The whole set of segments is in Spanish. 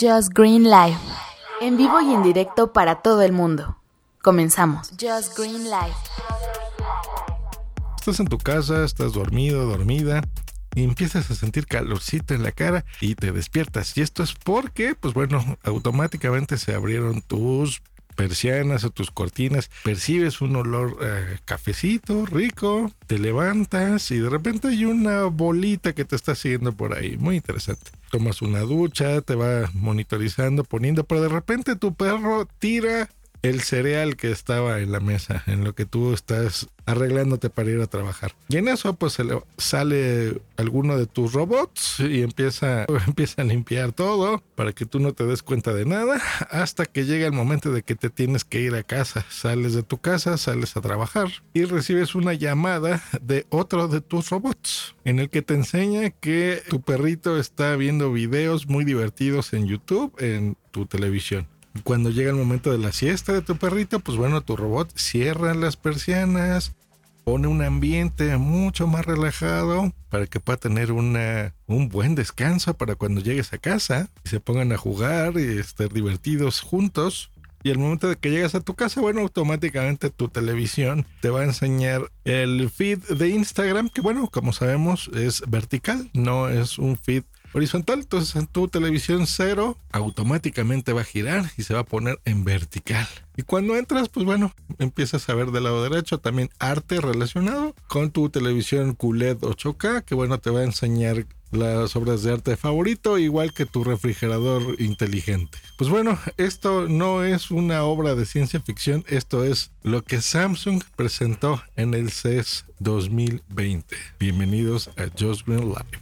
Just Green Life. En vivo y en directo para todo el mundo. Comenzamos. Just Green Life. Estás en tu casa, estás dormido, dormida, y empiezas a sentir calorcito en la cara y te despiertas. Y esto es porque, pues bueno, automáticamente se abrieron tus persianas o tus cortinas, percibes un olor eh, cafecito rico, te levantas y de repente hay una bolita que te está siguiendo por ahí. Muy interesante. Tomas una ducha, te va monitorizando, poniendo, pero de repente tu perro tira el cereal que estaba en la mesa, en lo que tú estás arreglándote para ir a trabajar. Y en eso pues sale alguno de tus robots y empieza, empieza a limpiar todo para que tú no te des cuenta de nada hasta que llega el momento de que te tienes que ir a casa. Sales de tu casa, sales a trabajar y recibes una llamada de otro de tus robots en el que te enseña que tu perrito está viendo videos muy divertidos en YouTube en tu televisión. Cuando llega el momento de la siesta de tu perrito, pues bueno, tu robot cierra las persianas, pone un ambiente mucho más relajado para que pueda tener una, un buen descanso para cuando llegues a casa y se pongan a jugar y estar divertidos juntos. Y al momento de que llegas a tu casa, bueno, automáticamente tu televisión te va a enseñar el feed de Instagram, que bueno, como sabemos es vertical, no es un feed horizontal. Entonces en tu televisión cero automáticamente va a girar y se va a poner en vertical. Y cuando entras, pues bueno, empiezas a ver del lado derecho también arte relacionado con tu televisión QLED 8K, que bueno, te va a enseñar las obras de arte favorito, igual que tu refrigerador inteligente. Pues bueno, esto no es una obra de ciencia ficción, esto es lo que Samsung presentó en el CES 2020. Bienvenidos a Just Green Live.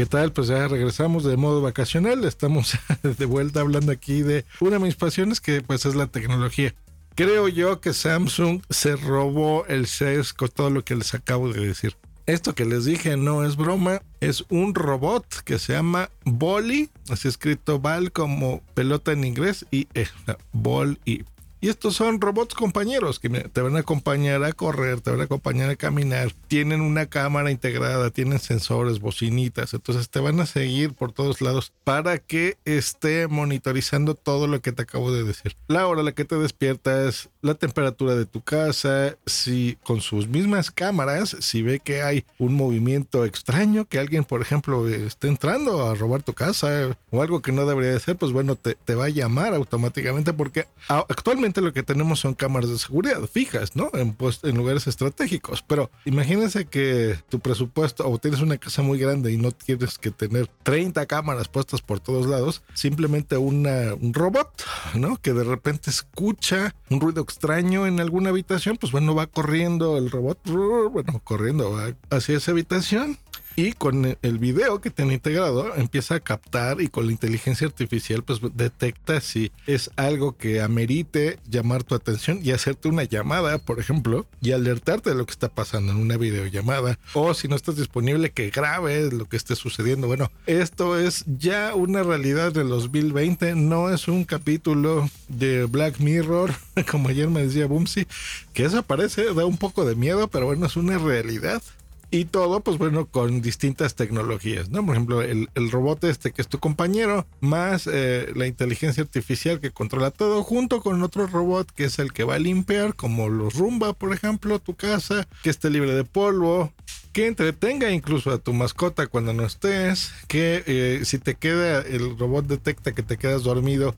¿Qué tal? Pues ya regresamos de modo vacacional. Estamos de vuelta hablando aquí de una de mis pasiones que pues es la tecnología. Creo yo que Samsung se robó el CES con todo lo que les acabo de decir. Esto que les dije no es broma, es un robot que se llama Bolly, así escrito Ball como pelota en inglés y eh, Ball y estos son robots compañeros que te van a acompañar a correr, te van a acompañar a caminar. Tienen una cámara integrada, tienen sensores, bocinitas. Entonces te van a seguir por todos lados para que esté monitorizando todo lo que te acabo de decir. La hora a la que te despiertas, la temperatura de tu casa, si con sus mismas cámaras, si ve que hay un movimiento extraño, que alguien, por ejemplo, esté entrando a robar tu casa o algo que no debería de ser, pues bueno, te, te va a llamar automáticamente porque actualmente lo que tenemos son cámaras de seguridad fijas, ¿no? En, pues, en lugares estratégicos. Pero imagínense que tu presupuesto o tienes una casa muy grande y no tienes que tener 30 cámaras puestas por todos lados, simplemente un robot, ¿no? Que de repente escucha un ruido extraño en alguna habitación, pues bueno, va corriendo el robot, bueno, corriendo hacia esa habitación y con el video que tiene integrado empieza a captar y con la inteligencia artificial pues detecta si es algo que amerite llamar tu atención y hacerte una llamada, por ejemplo, y alertarte de lo que está pasando en una videollamada o si no estás disponible que grabe lo que esté sucediendo. Bueno, esto es ya una realidad del 2020, no es un capítulo de Black Mirror, como ayer me decía Bumsy, que eso parece, da un poco de miedo, pero bueno, es una realidad. Y todo, pues bueno, con distintas tecnologías, ¿no? Por ejemplo, el, robot este que es tu compañero, más eh, la inteligencia artificial que controla todo, junto con otro robot que es el que va a limpiar, como los Rumba, por ejemplo, tu casa, que esté libre de polvo, que entretenga incluso a tu mascota cuando no estés, que eh, si te queda, el robot detecta que te quedas dormido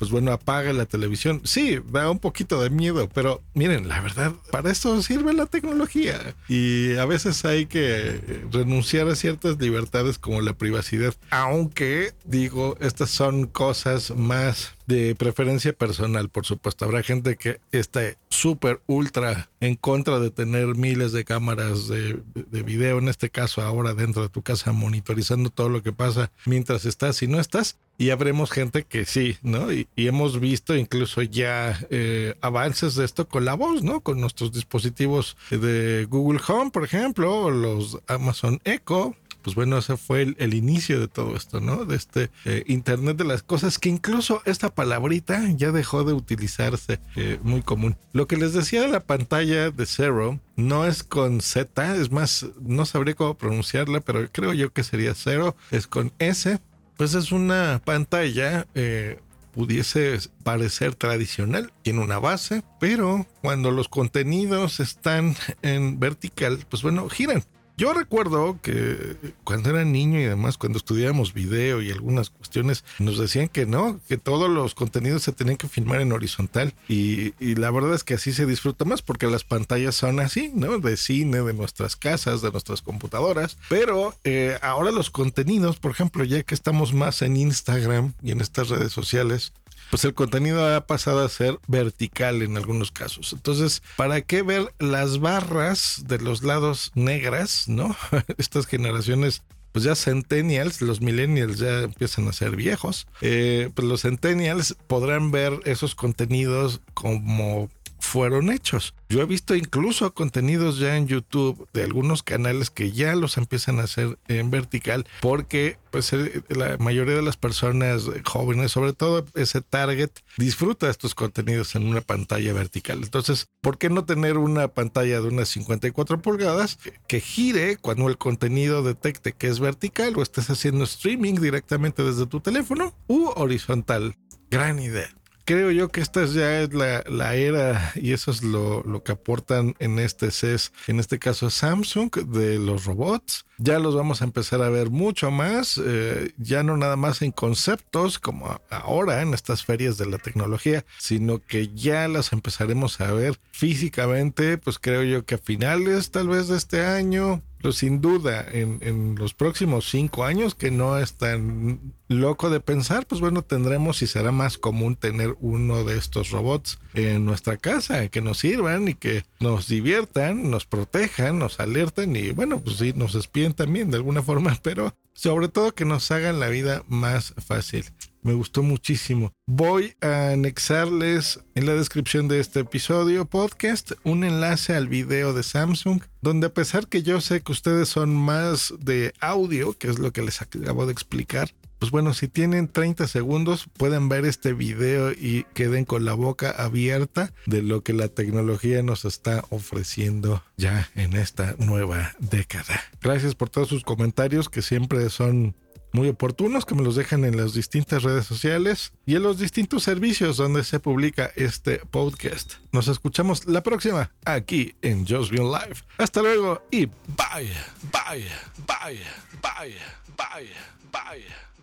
pues bueno, apaga la televisión. Sí, da un poquito de miedo, pero miren, la verdad, para eso sirve la tecnología. Y a veces hay que renunciar a ciertas libertades como la privacidad. Aunque, digo, estas son cosas más de preferencia personal, por supuesto. Habrá gente que esté súper ultra en contra de tener miles de cámaras de, de, video, en este caso ahora dentro de tu casa, monitorizando todo lo que pasa mientras estás y no estás. Y habremos gente que sí, ¿no? Y, hemos visto incluso ya eh, avances de esto con la voz, ¿no? Con nuestros dispositivos de Google Home, por ejemplo, o los Amazon Echo, pues bueno, ese fue el, inicio de todo esto, ¿no? De este eh, Internet de las cosas, que incluso esta palabrita ya dejó de utilizarse eh, muy común. Lo que les decía de la pantalla de Zero no es con Z, es más, no sabría cómo pronunciarla, pero creo yo que sería Zero, es con S. Pues es una pantalla eh, pudiese parecer tradicional, tiene una base, pero cuando los contenidos están en vertical, pues bueno, giran. Yo recuerdo que cuando era niño y además cuando estudiábamos video y algunas cuestiones nos decían que no, que todos los contenidos se tenían que filmar en horizontal y, la verdad es que así se disfruta más porque las pantallas son así, ¿no? De cine, de nuestras casas, de nuestras computadoras, pero eh, ahora los contenidos, por ejemplo, ya que estamos más en Instagram y en estas redes sociales, pues el contenido ha pasado a ser vertical en algunos casos. Entonces, ¿para qué ver las barras de los lados negras, no? Estas generaciones pues ya centennials, los millennials ya empiezan a ser viejos, eh, pues los centennials podrán ver esos contenidos como fueron hechos. Yo he visto incluso contenidos ya en YouTube de algunos canales que ya los empiezan a hacer en vertical porque pues la mayoría de las personas jóvenes, sobre todo ese target, disfruta estos contenidos en una pantalla vertical. Entonces, ¿por qué no tener una pantalla de unas 54 pulgadas que gire cuando el contenido detecte que es vertical o estés haciendo streaming directamente desde tu teléfono u horizontal? Gran idea creo yo que esta ya es la, era y eso es lo, lo, que aportan en este CES, en este caso Samsung, de los robots. Ya los vamos a empezar a ver mucho más, eh, ya no nada más en conceptos como ahora en estas ferias de la tecnología, sino que ya las empezaremos a ver físicamente, pues creo yo que a finales tal vez de este año, pero sin duda en, en, los próximos cinco años, que no es tan loco de pensar, pues bueno, tendremos y será más común tener uno de estos robots en nuestra casa, que nos sirvan y que nos diviertan, nos protejan, nos alerten y bueno, pues sí, nos espíen también de alguna forma, pero sobre todo que nos hagan la vida más fácil. Me gustó muchísimo. Voy a anexarles en la descripción de este episodio podcast un enlace al video de Samsung, donde a pesar que yo sé que ustedes son más de audio, que es lo que les acabo de explicar, pues bueno, si tienen 30 segundos pueden ver este video y queden con la boca abierta de lo que la tecnología nos está ofreciendo ya en esta nueva década. Gracias por todos sus comentarios que siempre son muy oportunos que me los dejan en las distintas redes sociales y en los distintos servicios donde se publica este podcast. Nos escuchamos la próxima aquí en Just Been Live. Hasta luego y bye, bye, bye, bye, bye, bye,